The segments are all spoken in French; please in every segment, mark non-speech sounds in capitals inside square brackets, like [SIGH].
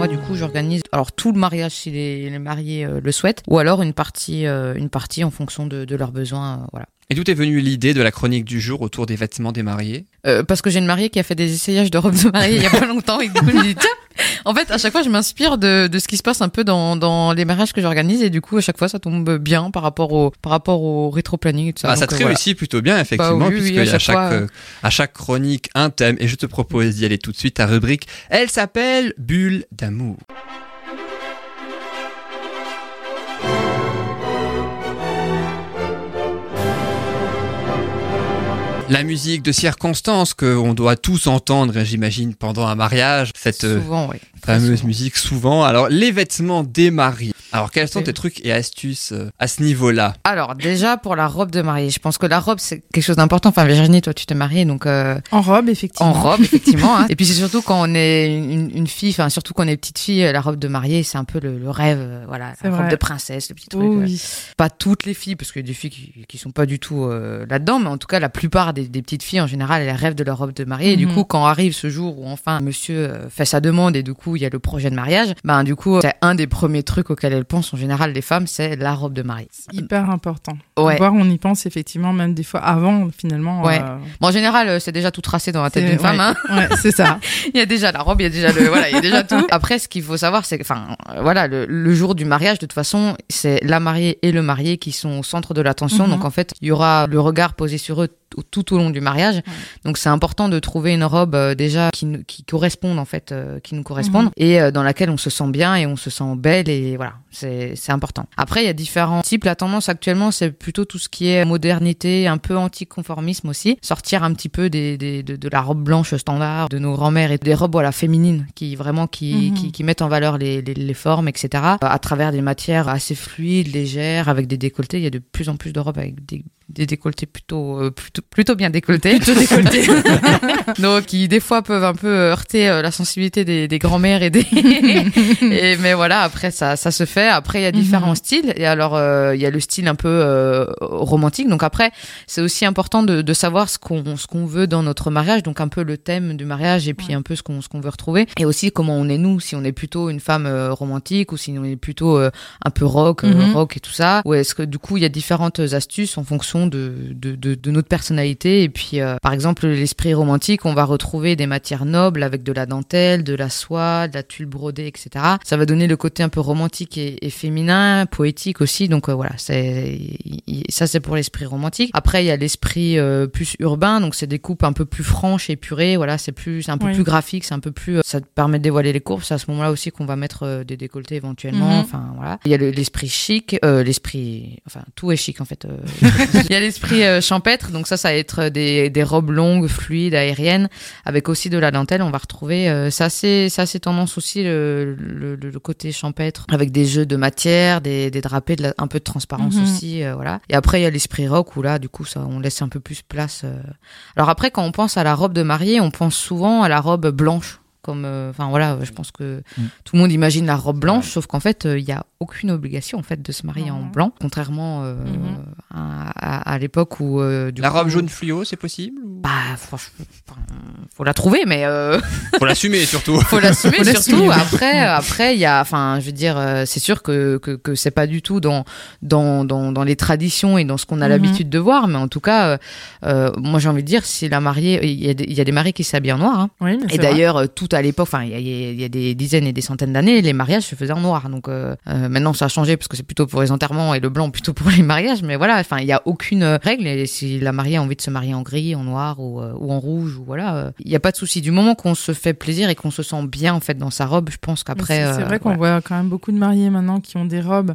moi, du coup, j'organise alors tout le mariage si les, mariés euh, le souhaitent, ou alors une partie, euh, une partie en fonction de, de leurs besoins. euh, voilà. Et d'où est venue l'idée de la chronique du jour autour des vêtements des mariés? Euh, parce que j'ai une mariée qui a fait des essayages de robes de mariée il y a pas [LAUGHS] longtemps et du coup je me dis tiens en fait à chaque fois je m'inspire de, de ce qui se passe un peu dans, dans les mariages que j'organise et du coup à chaque fois ça tombe bien par rapport au par rapport au rétro planning et tout ça. Ah, ça te euh, voilà. réussit plutôt bien, effectivement, Bah oui, oui, puisqu'il à y a chaque chaque, fois, euh, à chaque chronique un thème. Et je te propose d'y aller tout de suite. Ta rubrique, elle s'appelle Bulle d'amour. La musique de circonstance que on doit tous entendre, j'imagine, pendant un mariage. Cette euh, Souvent oui. Fameuse souvent. musique souvent. Alors, les vêtements des mariés. Alors, quels sont tes trucs et astuces euh, à ce niveau-là Alors déjà pour la robe de mariée, je pense que la robe c'est quelque chose d'important. Enfin Virginie, toi tu t'es mariée donc euh, En robe, effectivement. en robe effectivement. hein. [LAUGHS] Et puis c'est surtout quand on est une, une fille, enfin surtout quand on est petite fille, la robe de mariée c'est un peu le, le rêve, euh, voilà, C'est la robe vrai. de princesse, le petit truc. Oh euh, oui. pas toutes les filles, parce qu'il y a des filles qui, qui sont pas du tout euh, là-dedans, mais en tout cas, la plupart des, des petites filles, en général, elles rêvent de leur robe de mariée. Et du Mhm. coup, quand arrive ce jour où enfin monsieur fait sa demande et du coup, il y a le projet de mariage, ben du coup, c'est un des premiers trucs auxquels elles pensent, en général, les femmes, c'est la robe de mariée. Hyper important. Ouais. Voir, on y pense effectivement, même des fois avant, finalement. Ouais. euh, Bon, en général, euh, c'est déjà tout tracé dans la tête d'une femme. ouais. Hein. Ouais, c'est ça. [LAUGHS] Il y a déjà la robe, il y a déjà le, voilà, il y a déjà tout. Après, ce qu'il faut savoir, c'est que, enfin, euh, voilà, le, le jour du mariage, de toute façon, c'est la mariée et le marié qui sont au centre de l'attention. Mhm. Donc, en fait, il y aura le regard posé sur eux tout, au long du mariage. Donc, c'est important de trouver une robe euh, déjà qui, qui corresponde, en fait, euh, qui nous corresponde Mhm. et euh, dans laquelle on se sent bien et on se sent belle et voilà, c'est, important. Après, il y a différents types. La tendance actuellement, c'est plutôt tout ce qui est modernité, un peu anticonformisme aussi. Sortir un petit peu des, des- de, de la robe blanche standard de nos grands-mères et des robes voilà féminines qui vraiment qui, Mhm. qui, qui mettent en valeur les, les, les formes, etc. À travers des matières assez fluides, légères, avec des décolletés. Il y a de plus en plus de robes avec des des décolletés plutôt euh, plutôt plutôt bien décolletés. Plutôt décolletés. [LAUGHS] Donc qui des fois peuvent un peu heurter euh, la sensibilité des, des grands-mères et des [LAUGHS] et mais voilà après ça ça se fait. Après il y a différents Mhm. styles. Et alors euh, il y a le style un peu euh, romantique. Donc après c'est aussi important de, de savoir ce qu'on ce qu'on veut dans notre mariage. Donc un peu le thème du mariage et puis Ouais. un peu ce qu'on ce qu'on veut retrouver. Et aussi comment on est nous. Si on est plutôt une femme euh, romantique ou si on est plutôt euh, un peu rock euh, Mhm. rock et tout ça. Ou est-ce que du coup il y a différentes astuces en fonction de de, de, de notre personnalité. Et puis euh, par exemple l'esprit romantique on va retrouver des matières nobles avec de la dentelle de la soie de la tulle brodée etc ça va donner le côté un peu romantique et, et féminin poétique aussi. Donc euh, voilà ça c'est pour l'esprit romantique. Après il y a l'esprit euh, plus urbain. Donc c'est des coupes un peu plus franches épurées. Voilà c'est plus c'est un peu Oui. plus graphique c'est un peu plus euh, ça te permet de dévoiler les courbes. C'est à ce moment là aussi qu'on va mettre euh, des décolletés éventuellement. Mhm. enfin voilà. Il y a le- l'esprit chic euh, l'esprit enfin tout est chic en fait. [LAUGHS] il y a l'esprit euh, champêtre donc ça ça va être des, des robes longues fluides aériennes avec aussi de la dentelle on va retrouver euh, c'est assez c'est tendance aussi le, le, côté champêtre avec des jeux de matière des, des drapés de la- un peu de transparence Mhm. aussi euh, voilà et après il y a l'esprit rock où là du coup ça on laisse un peu plus place euh. alors après quand on pense à la robe de mariée on pense souvent à la robe blanche comme euh, enfin voilà je pense que Mm. tout le monde imagine la robe blanche sauf qu'en fait euh, il y a aucune obligation en fait de se marier en blanc contrairement euh, Mhm. à, à- à l'époque où euh, du La coup- robe jaune fluo, c'est possible ou- bah franchement faut la trouver mais euh, [LAUGHS] Faut l'assumer surtout. [LAUGHS] faut l'assumer Faut surtout l'assumer. après après il y a enfin je veux dire euh, c'est sûr que que, que c'est pas du tout dans dans dans dans les traditions et dans ce qu'on a Mhm. l'habitude de voir mais en tout cas moi j'ai envie de dire si la mariée il y a des, il y a des mariés qui s'habillent en noir hein. Oui, mais et vrai. d'ailleurs tout à l'époque enfin il y a, il y a des dizaines et des centaines d'années les mariages se faisaient en noir donc maintenant ça a changé parce que c'est plutôt pour les enterrements et le blanc plutôt pour les mariages mais voilà enfin il y a aucune règle et si la mariée a envie de se marier en gris en noir ou, euh, ou en rouge ou voilà euh, il y a pas de souci du moment qu'on se fait plaisir et qu'on se sent bien en fait dans sa robe je pense qu'après c'est- euh, vrai qu'on voilà. voit quand même beaucoup de mariés maintenant qui ont des robes,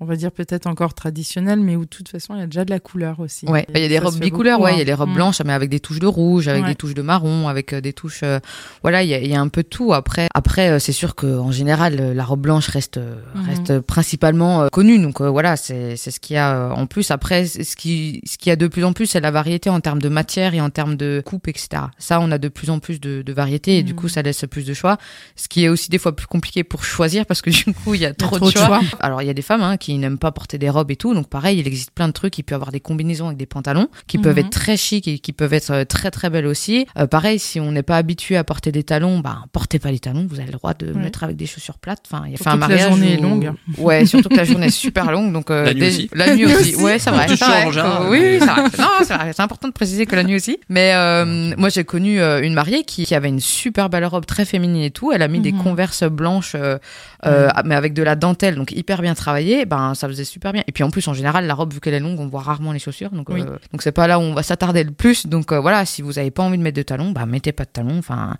on va dire peut-être encore traditionnelles, mais où de toute façon il y a déjà de la couleur aussi. Ouais, il y a des robes bicouleurs, ouais, il y a hein. des robes Mm. blanches, mais avec des touches de rouge, avec Ouais. des touches de marron, avec euh, des touches, euh, voilà, il y a, il y a un peu de tout. Après, après, euh, c'est sûr que en général, la robe blanche reste Mhm. reste principalement euh, connue, donc euh, voilà, c'est c'est ce qu'il y a en plus. Après, ce qui ce qu'il y a de plus en plus, c'est la variété en termes de matière et en termes de coupe, etc. Ça, on a de plus en plus de, de variété et du Mhm. coup, ça laisse plus de choix. Ce qui est aussi des fois plus compliqué pour choisir parce que du coup, il y a trop, trop de de choix. choix. Alors, il y a des femmes hein, qui n'aiment pas porter des robes et tout. Donc pareil, il existe plein de trucs. Il peut y avoir des combinaisons avec des pantalons qui peuvent Mhm. être très chic et qui peuvent être euh, très très belles aussi. Euh, pareil, si on n'est pas habitué à porter des talons, bah portez pas les talons. Vous avez le droit de Ouais. mettre avec des chaussures plates. Enfin, il y a fait Surtout un que la mariage. journée est longue. Ouais, [LAUGHS] surtout que la journée est super longue. Donc euh, La nuit dès- aussi. La nuit aussi. [LAUGHS] Ouais, vrai. en général. Oui, c'est vrai. Non, c'est vrai. C'est important de préciser que la nuit aussi. Mais euh, moi, j'ai connu euh, une mariée qui, qui avait une super belle robe très féminine et tout. Elle a mis des Mhm. converses blanches, euh, euh, mais avec de la dentelle, donc hyper bien travaillé. Ben, ça faisait super bien. Et puis en plus, en général, la robe, vu qu'elle est longue, on voit rarement les chaussures. Donc, Oui. euh, donc c'est pas là où on va s'attarder le plus. Donc euh, voilà, si vous avez pas envie de mettre de talons, bah mettez pas de talons. Enfin,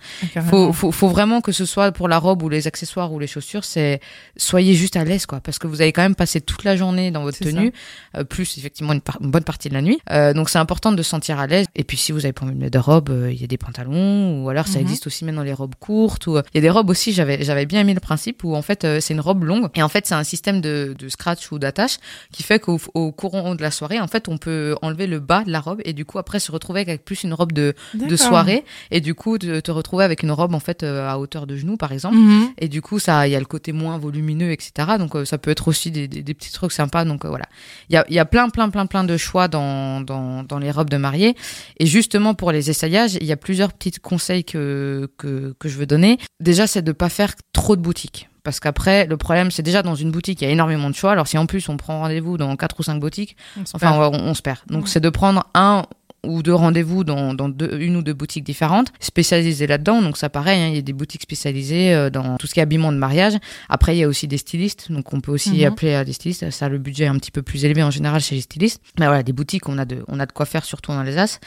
faut, faut, faut vraiment que ce soit pour la robe ou les accessoires ou les chaussures, c'est soyez juste à l'aise quoi, parce que vous avez quand même passé toute la journée dans votre tenue, euh, plus effectivement une, par- une bonne partie de la nuit. Donc c'est important de se sentir à l'aise. Et puis si vous avez pas envie de mettre de robe, il y a des pantalons ou alors ça Mhm. existe aussi maintenant les robes courtes. Ou il y a des robes aussi. J'avais j'avais bien aimé le principe où en fait c'est une robe longue et en fait c'est un système de, de scratch ou d'attache qui fait qu'au au courant de la soirée en fait on peut enlever le bas de la robe et du coup après se retrouver avec plus une robe de de soirée et du coup de te retrouver avec une robe en fait euh, à hauteur de genou par exemple. Mhm. et du coup ça il y a le côté moins volumineux etc donc euh, ça peut être aussi des, des, des petits trucs sympas. Donc euh, voilà. Il y a, y a plein plein plein plein de choix dans, dans, dans les robes de mariée. Et justement pour les essayages il y a plusieurs petits conseils que, que, que je veux donner. Déjà c'est de pas faire trop de boutiques parce qu'après, le problème, c'est déjà dans une boutique, il y a énormément de choix. Alors, si en plus on prend rendez-vous dans quatre ou cinq boutiques, On se Enfin, perd. on, on se perd. Donc, Ouais. c'est de prendre un ou deux rendez-vous dans, dans deux- une ou deux boutiques différentes, spécialisées là-dedans. Donc, ça, pareil, hein, il y a des boutiques spécialisées euh, dans tout ce qui est habillement de mariage. Après, il y a aussi des stylistes. Donc, on peut aussi Mhm. appeler à des stylistes. Ça, le budget est un petit peu plus élevé en général chez les stylistes. Mais voilà, des boutiques, on a de, on a de quoi faire, surtout dans les As.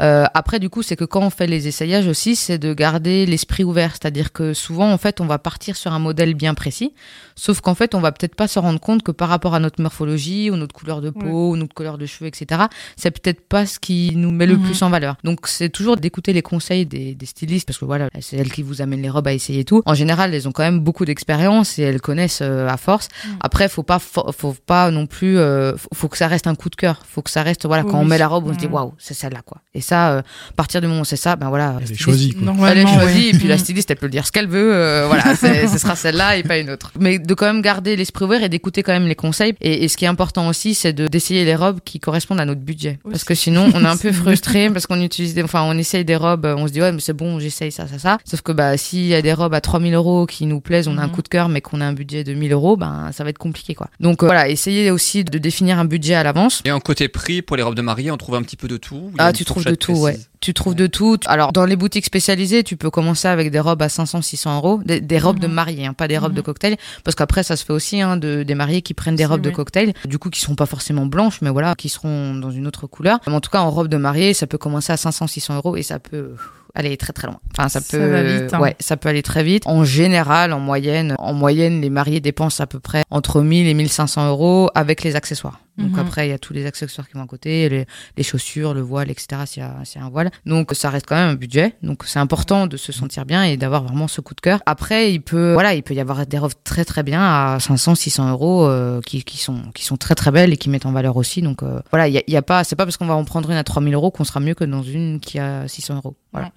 Euh, après, du coup, c'est que quand on fait les essayages aussi, c'est de garder l'esprit ouvert. C'est-à-dire que souvent, en fait, on va partir sur un modèle bien précis. Sauf qu'en fait, on va peut-être pas se rendre compte que par rapport à notre morphologie ou notre couleur de peau ou notre couleur de cheveux, etc., c'est peut-être pas ce qui nous met le Mhm. plus en valeur. Donc, c'est toujours d'écouter les conseils des, des stylistes parce que voilà, c'est elles qui vous amènent les robes à essayer et tout. En général, elles ont quand même beaucoup d'expérience et elles connaissent euh, à force. Mhm. Après, faut pas, faut, faut pas non plus, euh, faut, que ça reste un coup de cœur. Faut que ça reste, voilà, quand on met la robe, on se dit waouh, c'est celle-là quoi. Et ça, euh, à partir du moment où c'est ça, ben voilà. Elle est choisie, elle est choisie ouais. et puis la Mhm. styliste elle peut dire ce qu'elle veut euh, voilà [LAUGHS] ce sera celle-là et pas une autre mais de quand même garder l'esprit ouvert et d'écouter quand même les conseils et, et ce qui est important aussi c'est de d'essayer les robes qui correspondent à notre budget parce que sinon on est un [LAUGHS] peu parce qu'on utilise des, enfin on essaye des robes on se dit ouais mais c'est bon j'essaye ça ça ça sauf que bah s'il y a des robes à 3000 euros qui nous plaisent on a un Mhm. coup de cœur mais qu'on a un budget de 1000 euros ben ça va être compliqué quoi donc euh, voilà essayez aussi de définir un budget à l'avance Et en côté prix, pour les robes de mariée, on trouve un petit peu de tout. Ah, tu trouves de tout, ouais. Tu trouves de tout. Alors, dans les boutiques spécialisées, tu peux commencer avec des robes à 500, 600 euros, des, des robes de Mhm. mariée, hein, pas des robes de Mhm. cocktail, parce qu'après, ça se fait aussi, hein, de, des mariés qui prennent des robes de cocktail, du coup, qui sont pas forcément blanches, mais voilà, qui seront dans une autre couleur. Mais en tout cas, en robe de mariée, ça peut commencer à 500, 600 euros et ça peut aller très très loin. Enfin, ça Ça peut, vite, hein. ouais, ça peut aller très vite. En général, en moyenne, en moyenne, les mariés dépensent à peu près entre 1000 et 1500 euros avec les accessoires. Donc Mhm. après, il y a tous les accessoires qui vont à côté, les, les chaussures, le voile, etc. S'il y, y a un voile. Donc ça reste quand même un budget. Donc c'est important de se sentir bien et d'avoir vraiment ce coup de cœur. Après, il peut, voilà, il peut y avoir des robes très très bien à 500, 600 euros euh, qui, qui sont qui sont très très belles et qui mettent en valeur aussi. Donc euh, voilà, il y a, il y a pas, c'est pas parce qu'on va en prendre une à 3000 euros qu'on sera mieux que dans une qui a 600 euros. Voilà.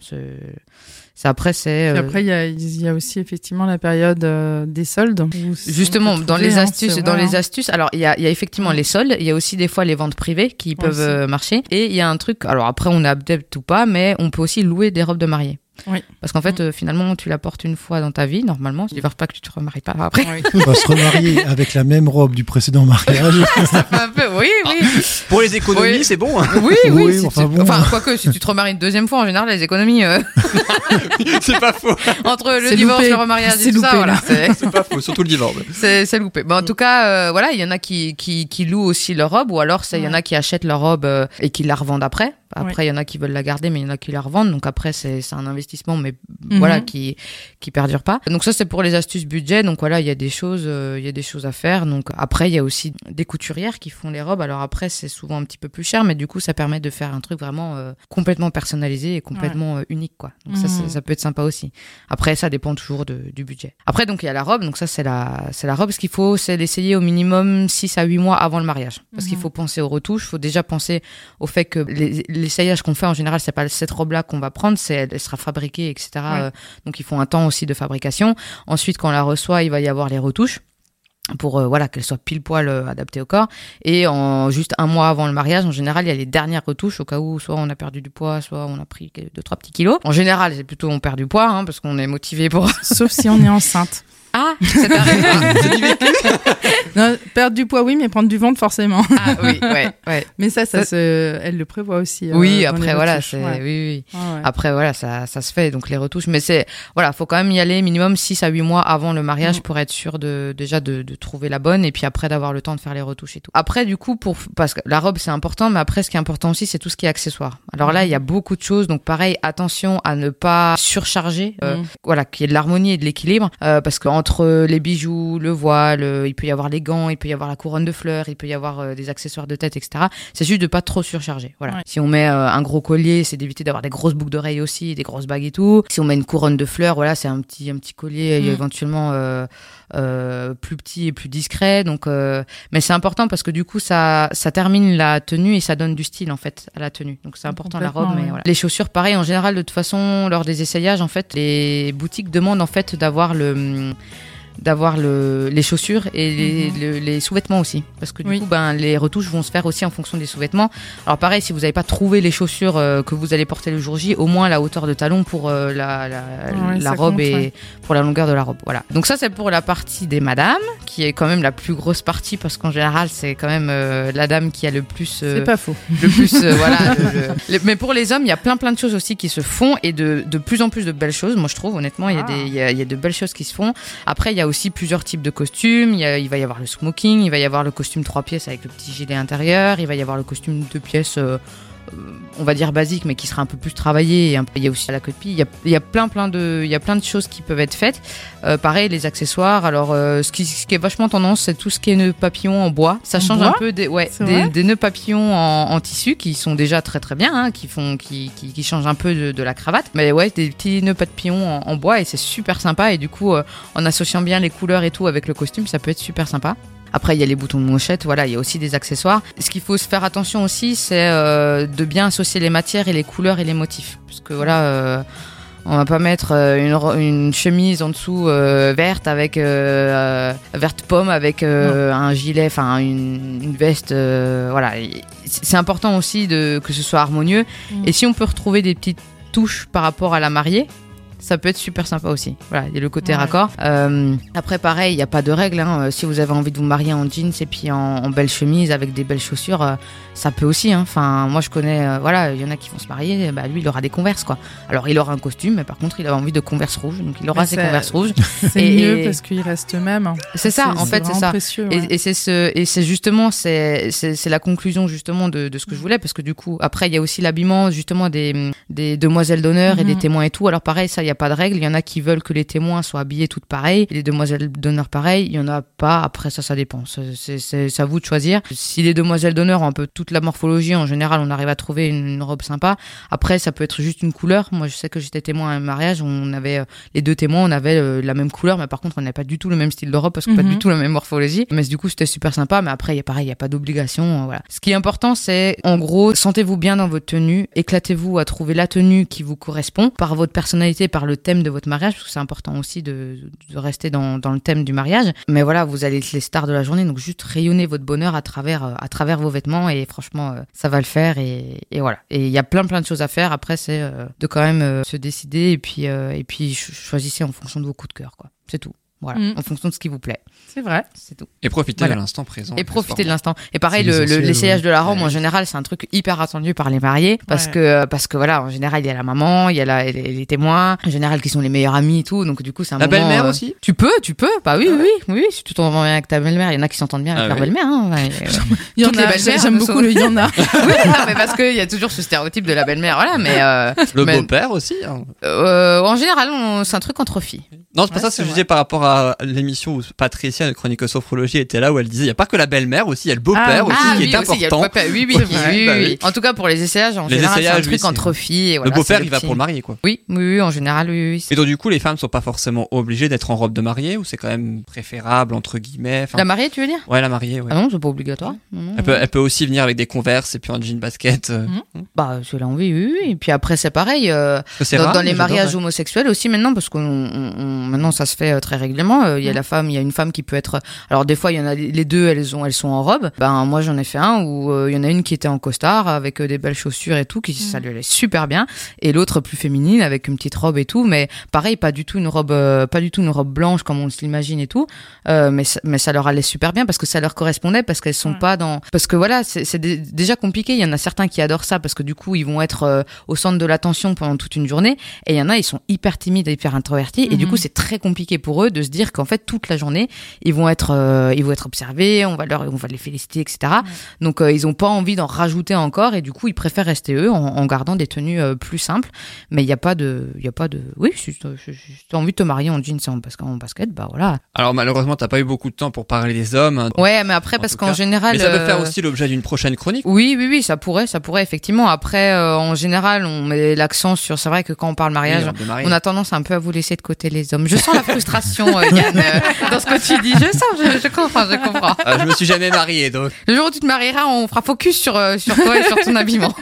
Après c'est. Euh, après, il y y a aussi effectivement la période euh, des soldes. Justement, dans les hein, astuces, dans vrai, les hein. astuces, alors il y y a effectivement les soldes, il y a aussi des fois les ventes privées qui peuvent Aussi. euh, marcher, et il y a un truc, alors après on est adepte ou pas, mais on peut aussi louer des robes de mariée. Oui. Parce qu'en fait, euh, finalement, tu la portes une fois dans ta vie, normalement. Tu ne pas que tu te remaries pas après. Oui. On va se remarier avec la même robe du précédent mariage. [LAUGHS] Un peu, oui, oui. Pour les économies, Oui. c'est bon. hein. Oui, oui. Oui, si enfin tu- bon. enfin, quoique, si tu te remaries une deuxième fois, en général, les économies, euh, [LAUGHS] c'est pas faux. entre le divorce, loupé. le remariage C'est et tout ça, loupé, voilà. là. c'est- C'est pas faux, surtout le divorce. [LAUGHS] C'est c'est loupé. Bon, en tout cas, euh, voilà, il y en a qui, qui, qui louent aussi leur robe, ou alors c'est- il y en a qui achètent leur robe euh, et qui la revendent après. Après, il y en a qui veulent la garder, mais il y en a qui la revendent. Donc après, c'est un investissement, mais Mhm. voilà, qui qui perdure pas. Donc ça, c'est pour les astuces budget. Donc voilà, il y a des choses, euh, il y a des choses à faire. Donc après, il y a aussi des couturières qui font les robes. Alors après, c'est souvent un petit peu plus cher, mais du coup, ça permet de faire un truc vraiment euh, complètement personnalisé et complètement euh, unique, quoi. Donc ça, Mhm. ça peut être sympa aussi. Après, ça dépend toujours de, du budget. Après, donc, il y a la robe. Donc, ça, c'est la, c'est la robe. Ce qu'il faut, c'est l'essayer au minimum 6 à 8 mois avant le mariage. Parce qu'il Mhm. faut penser aux retouches. Il faut déjà penser au fait que les- l'essayage qu'on fait, en général, c'est pas cette robe-là qu'on va prendre. C'est, elle sera fabriquée, etc. Ouais. Euh, Donc, il faut un temps aussi de fabrication. Ensuite, quand on la reçoit, il va y avoir les retouches. pour euh, voilà qu'elle soit pile poil euh, adaptée au corps et en juste un mois avant le mariage en général il y a les dernières retouches au cas où soit on a perdu du poids soit on a pris deux trois petits kilos en général c'est plutôt on perd du poids hein, parce qu'on est motivé pour Sauf si on est enceinte. ah c'est arrivé C'est du vécu. Non, perdre du poids, oui, mais prendre du ventre, forcément. ah oui ouais ouais [LAUGHS] Mais ça, ça Ça- se... elle le prévoit aussi. euh, oui après voilà c'est Ouais. oui oui Ouais, ouais. Après, voilà, ça, ça se fait, donc les retouches. Mais c'est, voilà, faut quand même y aller minimum 6 à 8 mois avant le mariage Mm. pour être sûr de, déjà de, de trouver la bonne et puis après d'avoir le temps de faire les retouches et tout. Après, du coup, pour, parce que la robe c'est important, mais après, ce qui est important aussi, c'est tout ce qui est accessoire. Alors là, il y a beaucoup de choses, donc pareil, attention à ne pas surcharger, euh, Mm. voilà, qu'il y ait de l'harmonie et de l'équilibre, euh, parce qu'entre les bijoux, le voile, euh, il peut y avoir les gants, il peut y avoir la couronne de fleurs, il peut y avoir euh, des accessoires de tête, etc. C'est juste de pas trop surcharger. Voilà. Ouais. Si on met euh, un gros collier, c'est d'éviter d'avoir des grosses boucles d'oreilles aussi, des grosses bagues et tout. Si on met une couronne de fleurs, voilà, c'est un petit un petit collier Mm. éventuellement euh, plus petit et plus discret. Donc, mais c'est important parce que du coup, ça ça termine la tenue et ça donne du style en fait à la tenue. Donc c'est important la robe. Mais ouais. voilà. Les chaussures, pareil. En général, de toute façon, lors des essayages, en fait, les boutiques demandent en fait d'avoir le d'avoir le, les chaussures et les, Mhm. le- les sous-vêtements aussi. Parce que du Oui. coup, ben, les retouches vont se faire aussi en fonction des sous-vêtements. Alors pareil, si vous n'avez pas trouvé les chaussures euh, que vous allez porter le jour J, au moins la hauteur de talon pour euh, la, la, Ouais, la ça robe compte, et ouais. pour la longueur de la robe. Voilà. Donc ça, c'est pour la partie des madames, qui est quand même la plus grosse partie parce qu'en général, c'est quand même euh, la dame qui a le plus... C'est pas faux. le plus voilà le- [LAUGHS] le- le- mais pour les hommes il y a plein plein de choses aussi qui se font et de, de plus en plus de belles choses moi je trouve honnêtement il y Ah. il y a, il y a de belles choses qui se font après il y a aussi plusieurs types de costumes. Il, il va y avoir le smoking il va y avoir le costume trois pièces avec le petit gilet intérieur il va y avoir le costume deux pièces euh, on va dire basique mais qui sera un peu plus travaillé il y a aussi la copie il y a, il y a plein plein de il y a plein de choses qui peuvent être faites. Euh, pareil les accessoires alors euh, ce, qui, ce qui est vachement tendance c'est tout ce qui est nœuds papillons en bois. Ça En change bois un peu des ouais des, nœuds papillons en, en tissu qui sont déjà très très bien hein, qui font qui, qui, qui changent un peu de, de la cravate. Mais ouais des petits nœuds papillons en, en bois et c'est super sympa. Et du coup euh, en associant bien les couleurs et tout avec le costume ça peut être super sympa après, il y a les boutons de manchette, voilà, il y a aussi des accessoires. Ce qu'il faut se faire attention aussi, c'est euh, de bien associer les matières et les couleurs et les motifs. Parce que voilà, euh, on va pas mettre euh, une, chemise en dessous euh, verte avec euh, verte pomme avec euh, un gilet, enfin une, une veste, voilà. C'est important aussi de que ce soit harmonieux. Mm. Et si on peut retrouver des petites touches par rapport à la mariée. Ça peut être super sympa aussi. Voilà, il y a le côté Ouais. raccord. Euh, après, pareil, il n'y a pas de règle. hein. Euh, Si vous avez envie de vous marier en jeans et puis en, en belle chemise avec des belles chaussures, euh, ça peut aussi. hein. Enfin, moi, je connais, euh, voilà, il y en a qui vont se marier. Bah, lui, il aura des converses, quoi. Alors, il aura un costume, mais par contre, il a envie de converse rouges. Donc, il aura Mais ses converses rouges. [LAUGHS] C'est mieux et- parce qu'il reste même. C'est ça, en fait, c'est ça. précieux. Et, ouais. et c'est ce, et c'est justement, c'est, la conclusion justement de, de ce que je voulais, parce que du coup, après, il y a aussi l'habillement justement des, des demoiselles d'honneur et des Mhm. témoins et tout. Alors pareil, ça, il y a pas de règle. Il y en a qui veulent que les témoins soient habillés toutes pareilles, les demoiselles d'honneur pareil. Il y en a pas. Après, ça, ça dépend. C'est, à vous de choisir. Si les demoiselles d'honneur ont un peu toute la morphologie, en général, on arrive à trouver une, robe sympa. Après, ça peut être juste une couleur. Moi, je sais que j'étais témoin à un mariage, on avait euh, les deux témoins, on avait euh, la même couleur, mais par contre, on n'avait pas du tout le même style de robe parce que pas Mhm. du tout la même morphologie. Mais du coup, c'était super sympa. Mais après, il y a pareil, il y a pas d'obligation. euh, Voilà. Ce qui est important, c'est en gros, sentez-vous bien dans votre tenue, éclatez-vous à trouver la tenue qui vous correspond par votre personnalité, par le thème de votre mariage, parce que c'est important aussi de, rester dans, le thème du mariage. Mais voilà, vous allez être les stars de la journée, donc juste rayonnez votre bonheur à travers à travers vos vêtements et franchement, euh, ça va le faire et, et voilà. Et il y a plein plein de choses à faire. Après, c'est euh, de quand même euh, se décider et puis et puis ch- choisissez en fonction de vos coups de cœur, quoi. C'est tout. Voilà, Mm. en fonction de ce qui vous plaît. C'est vrai. C'est tout. Et profiter Voilà. de l'instant présent. Et profiter de l'instant. Et pareil, C'est le- le- l'essayage de la robe, Ouais. en général, c'est un truc hyper attendu par les mariés. Parce Ouais. que, parce que voilà, en général, il y a la maman, il y a la, les, les témoins, en général, qui sont les meilleurs amis et tout. Donc, du coup, c'est un La belle-mère euh, aussi Tu peux, tu peux. Bah oui, oui, oui, oui. Si tu t'entends bien avec ta belle-mère, il y en a qui s'entendent bien avec Ah leur oui. belle-mère. Hein. [LAUGHS] Euh, Il y en Toutes les a. J'aime beaucoup le il y en a. [LAUGHS] oui, non, mais parce qu'il y a toujours ce stéréotype de la belle-mère, voilà. Mais euh, Le beau-père aussi. hein. en général, c'est un truc entre filles. Non, c'est pas ça ce c'est que je vrai. disais par rapport à l'émission où Patricia, de Chronique Sophrologie, était là où elle disait il n'y a pas que la belle-mère aussi, il y a le beau-père Ah, aussi ah qui oui, est aussi, a le important. papa. Oui, oui, oui, [LAUGHS] Bah. En tout cas, pour les essayages, en Les général, c'est un truc entre filles. et voilà, le beau-père, il va pour le marié, quoi. Oui, oui, en général, oui. Et donc, du coup, les femmes sont pas forcément obligées d'être en robe de mariée ou c'est quand même préférable, entre guillemets. La mariée, tu veux dire Ouais, la mariée, ouais. Ah non, c'est pas obligatoire. Elle peut, elle peut aussi venir avec des converses et puis un jean basket. euh. Mhm. Bah, c'est l'envie, oui, oui. Et puis après, c'est pareil. euh, que dans, les mariages homosexuels aussi maintenant, parce on, maintenant ça se fait euh, très régulièrement. Euh, Il y a Mhm. la femme, il y a une femme qui peut être. Alors des fois il y en a les deux, elles ont, elles sont en robe. Ben moi j'en ai fait un où euh, il y en a une qui était en costard avec euh, des belles chaussures et tout, qui ça lui allait super bien, et l'autre plus féminine avec une petite robe et tout. Mais pareil, pas du tout une robe, pas du tout une robe blanche comme on s'imagine et tout. Euh, mais ça- mais ça leur allait super bien parce que ça leur correspondait parce qu'elles sont Ouais. pas dans parce que voilà c'est c'est dé- déjà compliqué. Il y en a certains qui adorent ça parce que du coup ils vont être euh, au centre de l'attention pendant toute une journée. Et il y en a, ils sont hyper timides, hyper introvertis, et du Mhm. coup, c'est très compliqué pour eux de se dire qu'en fait, toute la journée, ils vont être, euh, ils vont être observés, on va leur, on va les féliciter, etc. Donc, euh, ils ont pas envie d'en rajouter encore, et du coup, ils préfèrent rester eux en, en gardant des tenues euh, plus simples. Mais il y a pas de, il y a pas de, oui, si t'as envie de te marier en jeans et en basket, en basket, bah voilà. Alors malheureusement, t'as pas eu beaucoup de temps pour parler des hommes. hein, Ouais, mais après, En parce qu'en général, mais ça peut faire aussi l'objet d'une prochaine chronique. Oui, oui, oui, ça pourrait, ça pourrait effectivement. Après, euh, en général, on met l'accent sur. C'est vrai que quand on parle mariage, Oui, on a tendance un peu à vous laisser de côté les hommes. Je sens la frustration, Yann, euh, dans ce que tu dis. Je sens, je, je comprends, je comprends. Ah, je me suis jamais marié, donc Le jour où tu te marieras, on fera focus sur, euh, sur toi et sur ton habillement.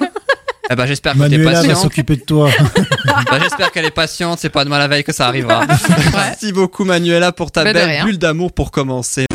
eh ben, j'espère que t'es Manuela va patiente. s'occuper de toi. [LAUGHS] Bah, j'espère qu'elle est patiente. C'est pas demain la veille que ça arrivera. Merci beaucoup Manuela pour ta Bah, de belle rien. bulle d'amour pour commencer.